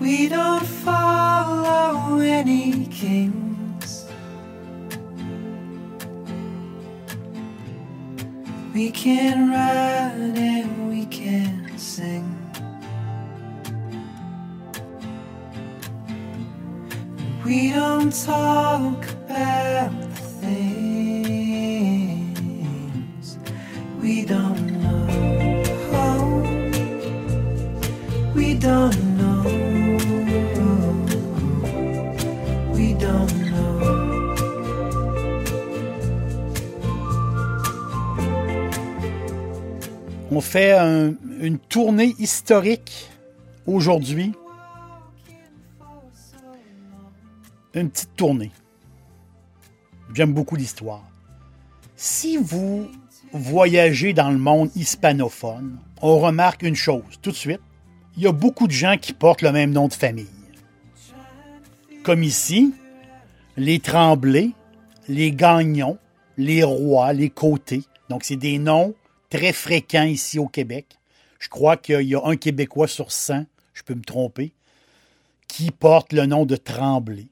We don't follow any kings. We can ride and we can sing. We don't talk about On fait un- une tournée historique aujourd'hui. Une petite tournée. J'aime beaucoup l'histoire. Si vous voyagez dans le monde hispanophone, on remarque une chose tout de suite. Il y a beaucoup de gens qui portent le même nom de famille. Comme ici, les Tremblay, les Gagnons, les Rois, les Côtés. Donc, c'est des noms très fréquents ici au Québec. Je crois qu'il y a un Québécois sur 100, je peux me tromper, qui porte le nom de Tremblay.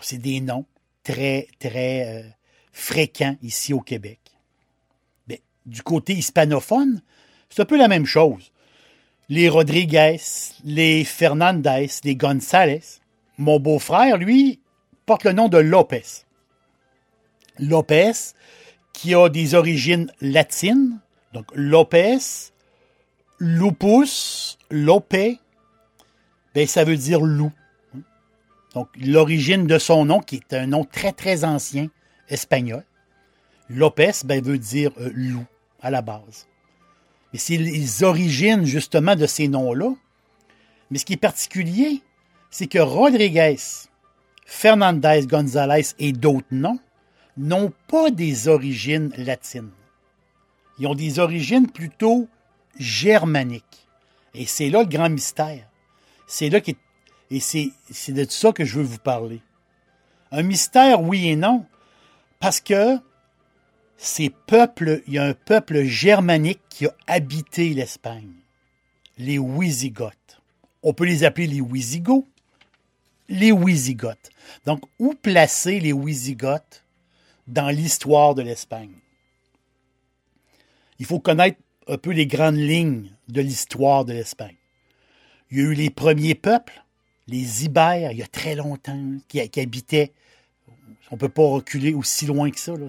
C'est des noms très, très euh, fréquents ici au Québec. Du côté hispanophone, c'est un peu la même chose. Les Rodriguez, les Fernandez, les González. Mon beau-frère, lui, porte le nom de Lopez. Lopez, qui a des origines latines. Donc, Lopez, lupus, lopé, ben, ça veut dire loup. Donc, l'origine de son nom, qui est un nom très, très ancien espagnol. Lopez, ben, veut dire euh, loup, à la base. Et c'est les origines, justement, de ces noms-là. Mais ce qui est particulier, c'est que Rodriguez, Fernandez, González et d'autres noms n'ont pas des origines latines. Ils ont des origines plutôt germaniques. Et c'est là le grand mystère. C'est là et c'est, c'est de ça que je veux vous parler. Un mystère, oui et non, parce que ces peuples, il y a un peuple germanique qui a habité l'Espagne. Les Wisigoths. On peut les appeler les Wisigoths. Les Wisigoths. Donc, où placer les Wisigoths dans l'histoire de l'Espagne? Il faut connaître un peu les grandes lignes de l'histoire de l'Espagne. Il y a eu les premiers peuples, les Ibères, il y a très longtemps, qui, habitaient. On ne peut pas reculer aussi loin que ça. là.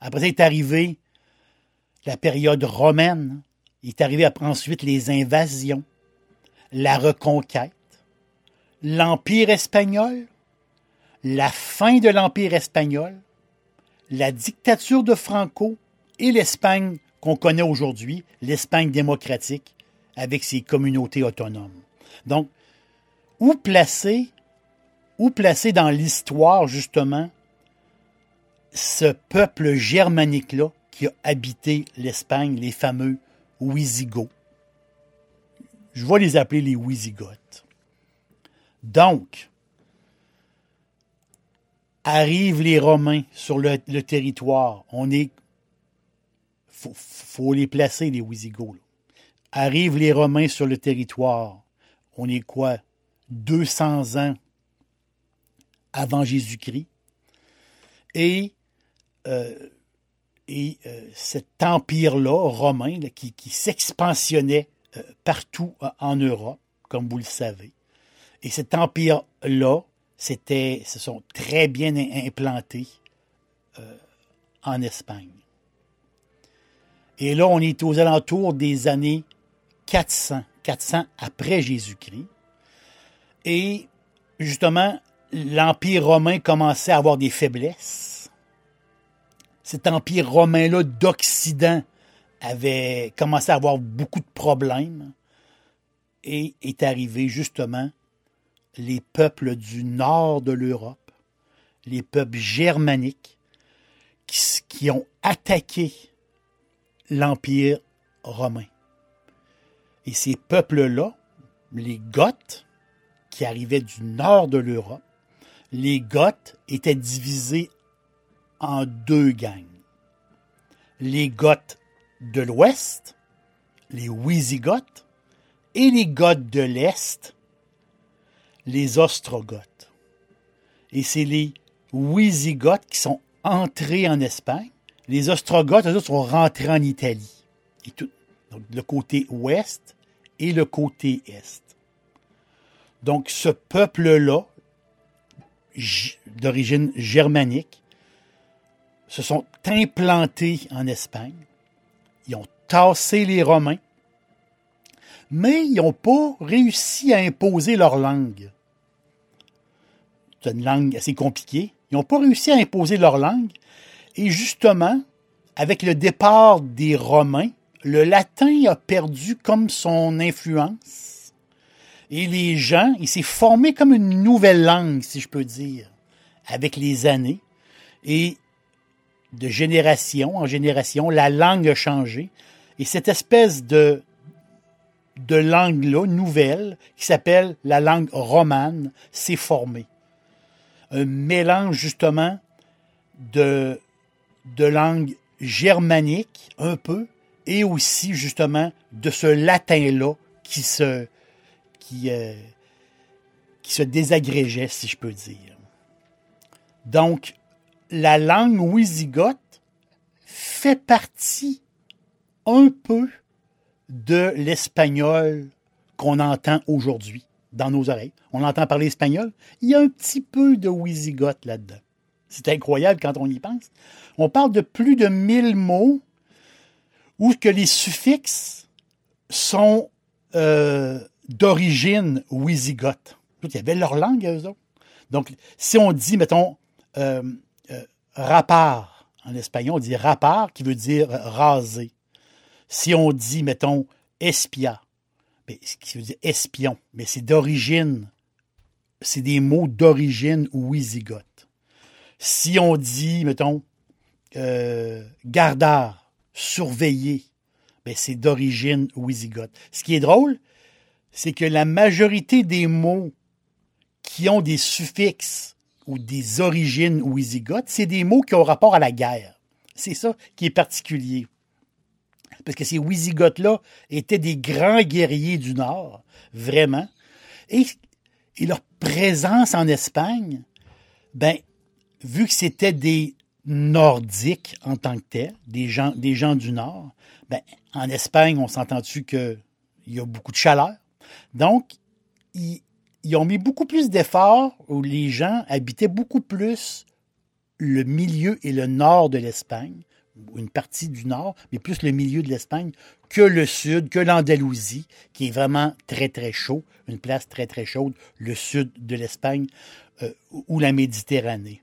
Après ça est arrivé la période romaine. Il est arrivé après ensuite les invasions, la reconquête, l'Empire espagnol, la fin de l'Empire espagnol, la dictature de Franco et l'Espagne qu'on connaît aujourd'hui, l'Espagne démocratique, avec ses communautés autonomes. Donc, où placer, où placer dans l'histoire, justement, ce peuple germanique-là qui a habité l'Espagne, les fameux Wisigoths? Je vais les appeler les Wisigoths. Donc, arrivent les Romains sur le, le territoire. On est. Faut, faut les placer, les Wisigoths. Arrivent les Romains sur le territoire. On est quoi? 200 ans avant Jésus-Christ. Et, euh, euh, cet empire-là, romain, qui, qui s'expansionnait euh, partout en Europe, comme vous le savez. Et cet empire-là, c'était, se sont très bien im- implantés en Espagne. Et là, on est aux alentours des années 400, 400 après Jésus-Christ. Et justement, l'Empire romain commençait à avoir des faiblesses. cet empire romain-là d'Occident avait commencé à avoir beaucoup de problèmes et est arrivé justement les peuples du nord de l'Europe, les peuples germaniques, qui, qui ont attaqué l'Empire romain. Et ces peuples-là, les Goths, qui arrivaient du nord de l'Europe, les Goths étaient divisés en deux gangs. Les Goths de l'Ouest, les Wisigoths, et les Goths de l'Est, les Ostrogoths. Et c'est les Wisigoths qui sont entrés en Espagne. Les Ostrogoths, eux sont rentrés en Italie. Le côté ouest et le côté est. Donc ce peuple-là, d'origine germanique, se sont implantés en Espagne. Ils ont tassé les Romains, mais ils n'ont pas réussi à imposer leur langue. C'est une langue assez compliquée. Ils n'ont pas réussi à imposer leur langue. Et justement, avec le départ des Romains, le latin a perdu comme son influence. Et les gens, il s'est formé comme une nouvelle langue, si je peux dire, avec les années. Et de génération en génération, la langue a changé. Et cette espèce de, de langue-là, nouvelle, qui s'appelle la langue romane, s'est formée. Un mélange justement de, de langue germanique, un peu, et aussi justement de ce latin-là qui se, qui, euh, qui se désagrégeait, si je peux dire. Donc, la langue wisigoth fait partie un peu de l'espagnol qu'on entend aujourd'hui dans nos oreilles. On entend parler espagnol. Il y a un petit peu de wisigoth là-dedans. C'est incroyable quand on y pense. On parle de plus de 1000 mots où que les suffixes sont euh, d'origine wisigoth. Il y avait leur langue, eux autres. Donc, si on dit, mettons, euh, euh, rapar, en espagnol, on dit rapar, qui veut dire raser. Si on dit, mettons, espia, mais, qui veut dire espion, mais c'est d'origine, c'est des mots d'origine wisigoth. Si on dit, mettons, euh, gardard, surveiller, ben c'est d'origine wisigoth. Ce qui est drôle, c'est que la majorité des mots qui ont des suffixes ou des origines wisigoth, c'est des mots qui ont rapport à la guerre. C'est ça qui est particulier. Parce que ces wisigoths-là étaient des grands guerriers du Nord, vraiment. Et, et leur présence en Espagne, ben, vu que c'était des nordiques en tant que tels, des gens, des gens du Nord, ben, en Espagne, on s'entend-tu qu'il y a beaucoup de chaleur? Donc, ils, ils ont mis beaucoup plus d'efforts où les gens habitaient beaucoup plus le milieu et le nord de l'Espagne, une partie du nord, mais plus le milieu de l'Espagne que le sud, que l'Andalousie, qui est vraiment très très chaud, une place très très chaude, le sud de l'Espagne euh, ou la Méditerranée.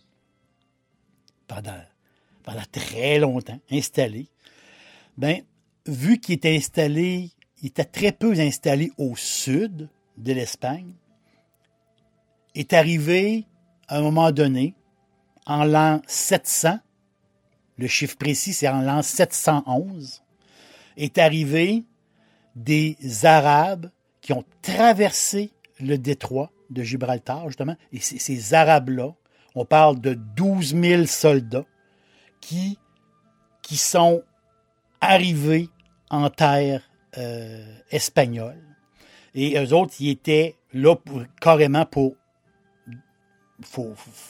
pendant, très longtemps, installé, ben, vu qu'il était installé, il était très peu installé au sud de l'Espagne, est arrivé à un moment donné, en l'an 700, le chiffre précis c'est en l'an 711, est arrivé des Arabes qui ont traversé le détroit de Gibraltar, justement, et ces Arabes-là, on parle de 12 000 soldats qui, qui sont arrivés en terre euh, espagnole. Et eux autres, ils étaient là carrément pour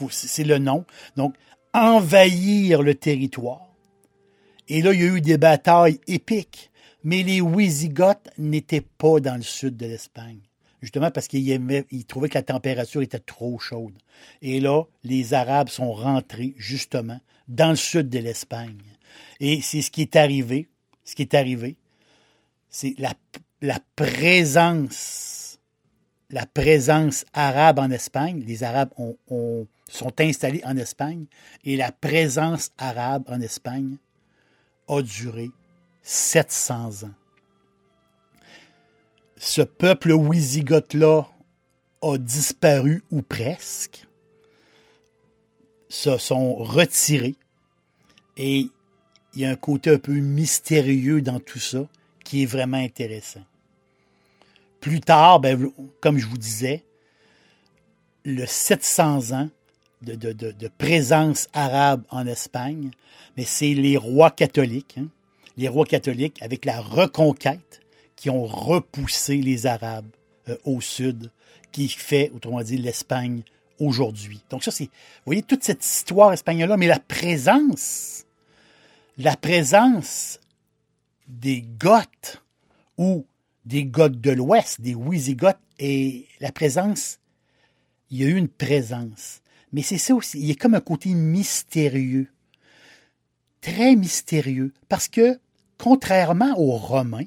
c'est le nom. Donc, envahir le territoire Et là, il y a eu des batailles épiques. Mais les Wisigoths n'étaient pas dans le sud de l'Espagne. Justement parce qu'ils aimaient- ils trouvaient que la température était trop chaude. Et là, les Arabes sont rentrés, justement, dans le sud de l'Espagne. Et c'est ce qui est arrivé. Ce qui est arrivé, c'est la, présence, la présence arabe en Espagne. Les Arabes ont- ont- sont installés en Espagne et la présence arabe en Espagne a duré 700 ans. Ce peuple wisigoth-là a disparu ou presque, se sont retirés et il y a un côté un peu mystérieux dans tout ça qui est vraiment intéressant. Plus tard, ben, comme je vous disais, le 700 ans de présence arabe en Espagne, mais c'est les rois catholiques, hein, les rois catholiques avec la reconquête qui ont repoussé les Arabes euh, au sud, qui fait, autrement dit, l'Espagne aujourd'hui. Donc ça, c'est, vous voyez, toute cette histoire espagnole-là, mais la présence, la présence des Goths ou des Goths de l'Ouest, des Wisigoths, et la présence, il y a eu une présence. Mais c'est ça aussi, il y a comme un côté mystérieux, très mystérieux, parce que contrairement aux Romains,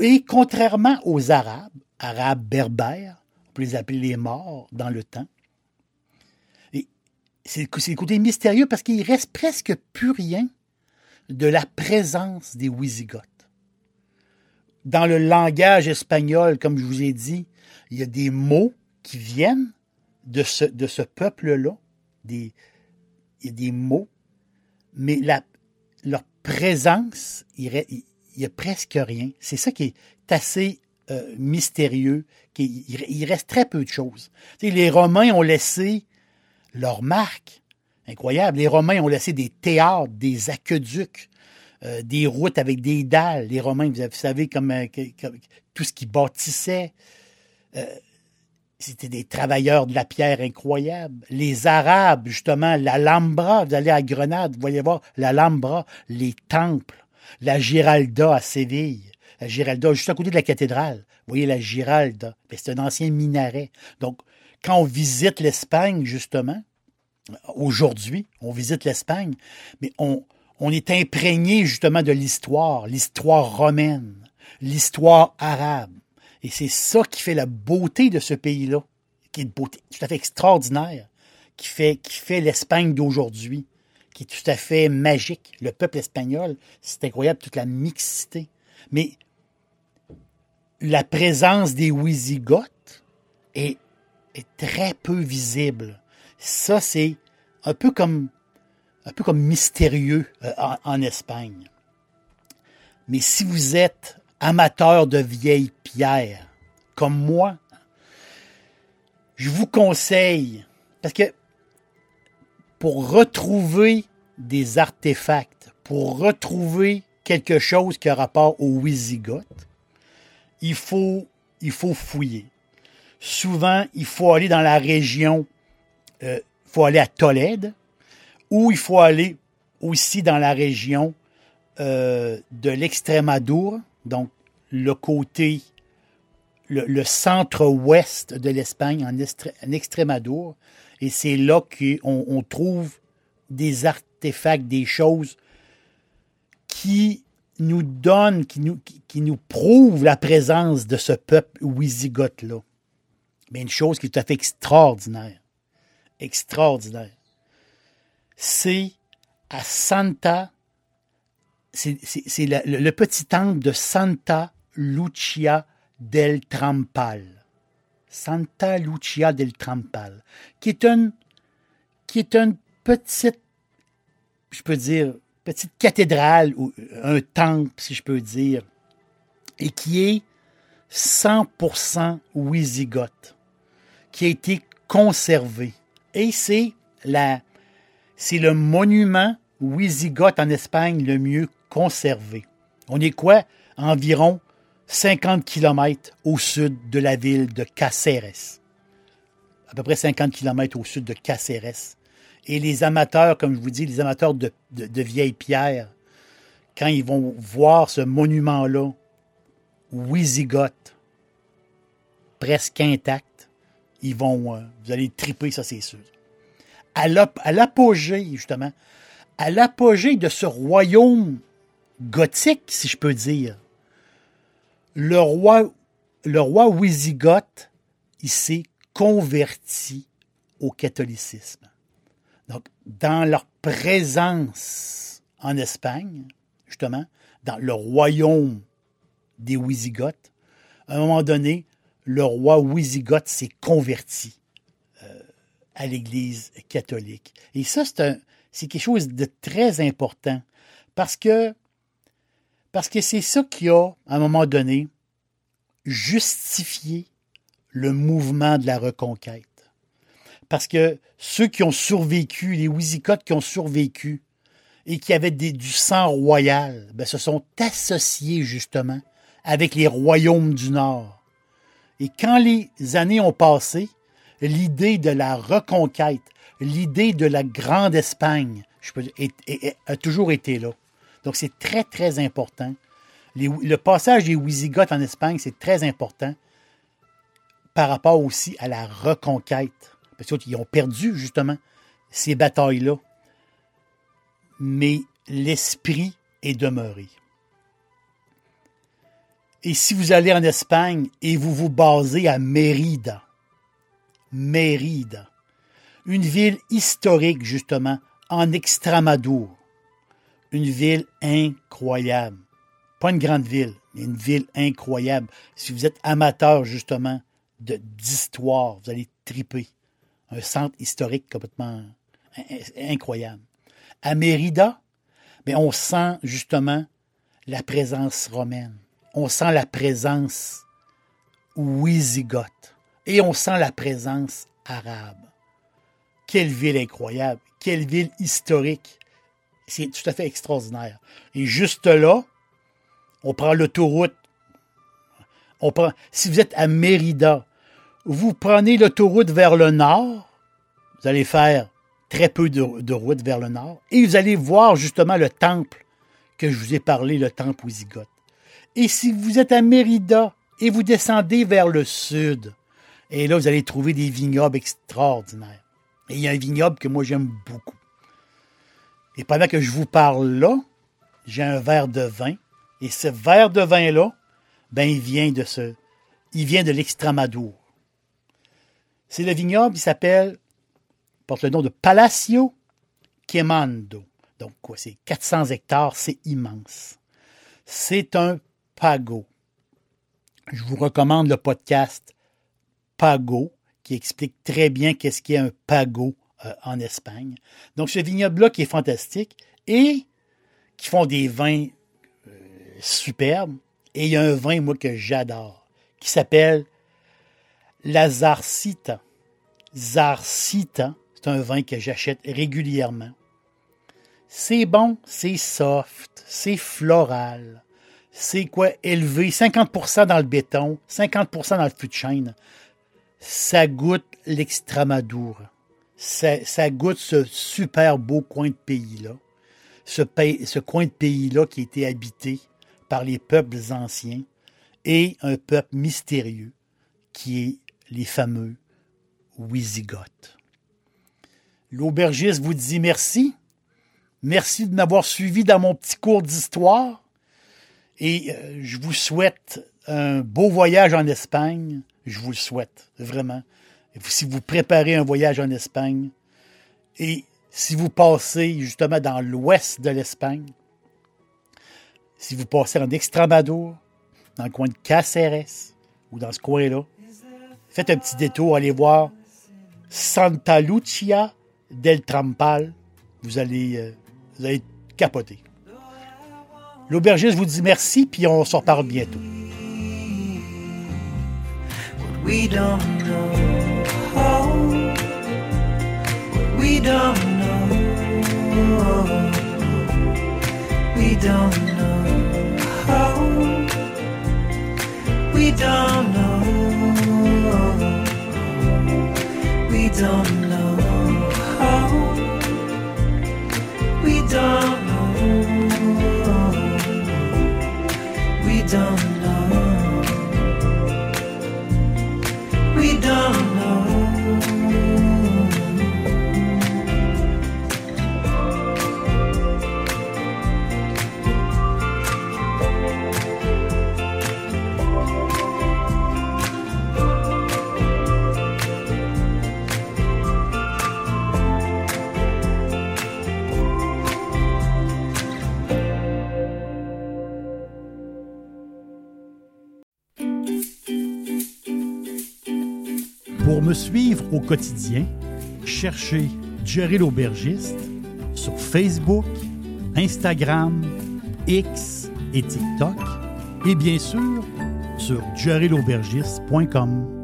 et contrairement aux Arabes, Arabes berbères, on peut les appeler les morts dans le temps, c'est le côté mystérieux parce qu'il reste presque plus rien de la présence des Wisigoths. Dans le langage espagnol, comme je vous ai dit, il y a des mots qui viennent de ce, peuple-là, des, des mots, mais la, leur présence, n'y a presque rien. C'est ça qui est assez euh, mystérieux, qui, il, il reste très peu de choses. Les Romains ont laissé leur marque. Incroyable. Les Romains ont laissé des théâtres, des aqueducs, euh, des routes avec des dalles. Les Romains, vous savez, comme, euh, tout ce qu'ils bâtissaient, c'était des travailleurs de la pierre incroyables. Les Arabes, justement, l'Alhambra, vous allez à Grenade, vous voyez voir l'Alhambra, les temples, la Giralda à Séville, la Giralda juste à côté de la cathédrale. Vous voyez la Giralda, c'est un ancien minaret. Donc, quand on visite l'Espagne, justement, aujourd'hui, on visite l'Espagne, mais on, est imprégné justement de l'histoire, l'histoire romaine, l'histoire arabe. Et c'est ça qui fait la beauté de ce pays-là, qui est une beauté tout à fait extraordinaire, qui fait l'Espagne d'aujourd'hui, qui est tout à fait magique. Le peuple espagnol, c'est incroyable, toute la mixité. Mais la présence des Wisigoths est, très peu visible. Ça, c'est un peu comme un peu comme mystérieux euh, en Espagne. Mais si vous êtes amateur de vieilles pierres, comme moi, je vous conseille, parce que pour retrouver des artefacts, pour retrouver quelque chose qui a rapport aux Wisigoths, il faut, il faut fouiller. Souvent, il faut aller dans la région, euh, il faut aller à Tolède, ou il faut aller aussi dans la région euh, de l'Extrémadour, donc le côté, le, centre-ouest de l'Espagne en, en Extrémadour, et c'est là qu'on on trouve des artefacts, des choses qui nous donnent, qui nous, prouvent la présence de ce peuple wisigoth-là. Mais une chose qui est tout à fait extraordinaire, extraordinaire, c'est à Santa, c'est le petit temple de Santa Lucia del Trampal. Santa Lucia del Trampal, qui est une, qui est une petite, je dire, petite cathédrale ou un temple, si je peux dire, et qui est 100% wisigoth, qui a été conservé. Et c'est la, c'est le monument wisigoth en Espagne le mieux conservé. On est quoi? Environ 50 km au sud de la ville de Cáceres. À peu près 50 km au sud de Cáceres. Et les amateurs, comme je vous dis, les amateurs de, de- vieilles pierres, quand ils vont voir ce monument-là, Wisigoth, presque intact, ils vont, euh, vous allez triper, ça c'est sûr. À l'apogée, justement, à l'apogée de ce royaume gothique, si je peux dire, le roi, le roi Wisigoth, il s'est converti au catholicisme. Donc, dans leur présence en Espagne, justement, dans le royaume des Wisigoths, à un moment donné, le roi Wisigoth s'est converti euh, à l'Église catholique. Et ça, c'est quelque chose de très important parce que parce que c'est ça qui a, à un moment donné, justifié le mouvement de la reconquête. Parce que ceux qui ont survécu, les Wisigoths qui ont survécu et qui avaient du sang royal, ben, se sont associés justement avec les royaumes du Nord. Et quand les années ont passé, l'idée de la reconquête, l'idée de la Grande Espagne a toujours été là. Donc c'est très, très important. Le passage des Wisigoths en Espagne, c'est très important par rapport aussi à la reconquête. Parce qu'ils ont perdu justement ces batailles-là. Mais l'esprit est demeuré. Et si vous allez en Espagne et vous vous basez à Mérida, Mérida, une ville historique justement en Extramadour, une ville incroyable. Pas une grande ville, mais une ville incroyable. Si vous êtes amateur justement d'histoire, vous allez triper. Un centre historique complètement in- incroyable. À Mérida, ben, on sent justement la présence romaine. On sent la présence wisigoth. Et on sent la présence arabe. Quelle ville incroyable. Quelle ville historique. C'est tout à fait extraordinaire. Et juste là, on prend l'autoroute. On prend, si vous êtes à Mérida, vous prenez l'autoroute vers le nord, vous allez faire très peu de, route vers le nord, et vous allez voir justement le temple que je vous ai parlé, le temple Wisigoth. Et si vous êtes à Mérida et vous descendez vers le sud, et là, vous allez trouver des vignobles extraordinaires. Et il y a un vignoble que moi j'aime beaucoup. Et pendant que je vous parle là, j'ai un verre de vin. Et ce verre de vin-là, ben, il vient de ce, il vient de l'Extramadour. C'est le vignoble, il s'appelle, porte le nom de Palacio Quemando. Donc, quoi, c'est 400 hectares, c'est immense. C'est un pago. Je vous recommande le podcast Pago, qui explique très bien qu'est-ce qu'est un pago euh, en Espagne. Donc, ce vignoble-là qui est fantastique et qui font des vins euh, superbes. Et il y a un vin, moi, que j'adore, qui s'appelle la Zarcita. Zarcita, c'est un vin que j'achète régulièrement. C'est bon, c'est soft, c'est floral. C'est quoi élevé, 50% dans le béton, 50% dans le fût de chêne. Ça goûte l'Extramadour. Ça, goûte ce super beau coin de pays-là. Ce, coin de pays-là qui été habité par les peuples anciens et un peuple mystérieux qui est les fameux Wisigoths. L'aubergiste vous dit merci. Merci de m'avoir suivi dans mon petit cours d'histoire. Et euh, je vous souhaite un beau voyage en Espagne. Je vous le souhaite, vraiment. Si vous préparez un voyage en Espagne, et si vous passez justement dans l'ouest de l'Espagne, si vous passez en Extramadour, dans le coin de Cáceres, ou dans ce coin-là, faites un petit détour, allez voir Santa Lucia del Trampal. Vous allez, euh, vous allez capoter. L'aubergiste vous dit merci, puis on se reparle bientôt. We don't know. What we don't know. We don't know. We don't know. We don't know. We don't know. We don't me suivre au quotidien, cherchez Jerry l'aubergiste sur Facebook, Instagram, X et TikTok et bien sûr sur jerrylaubergiste.com.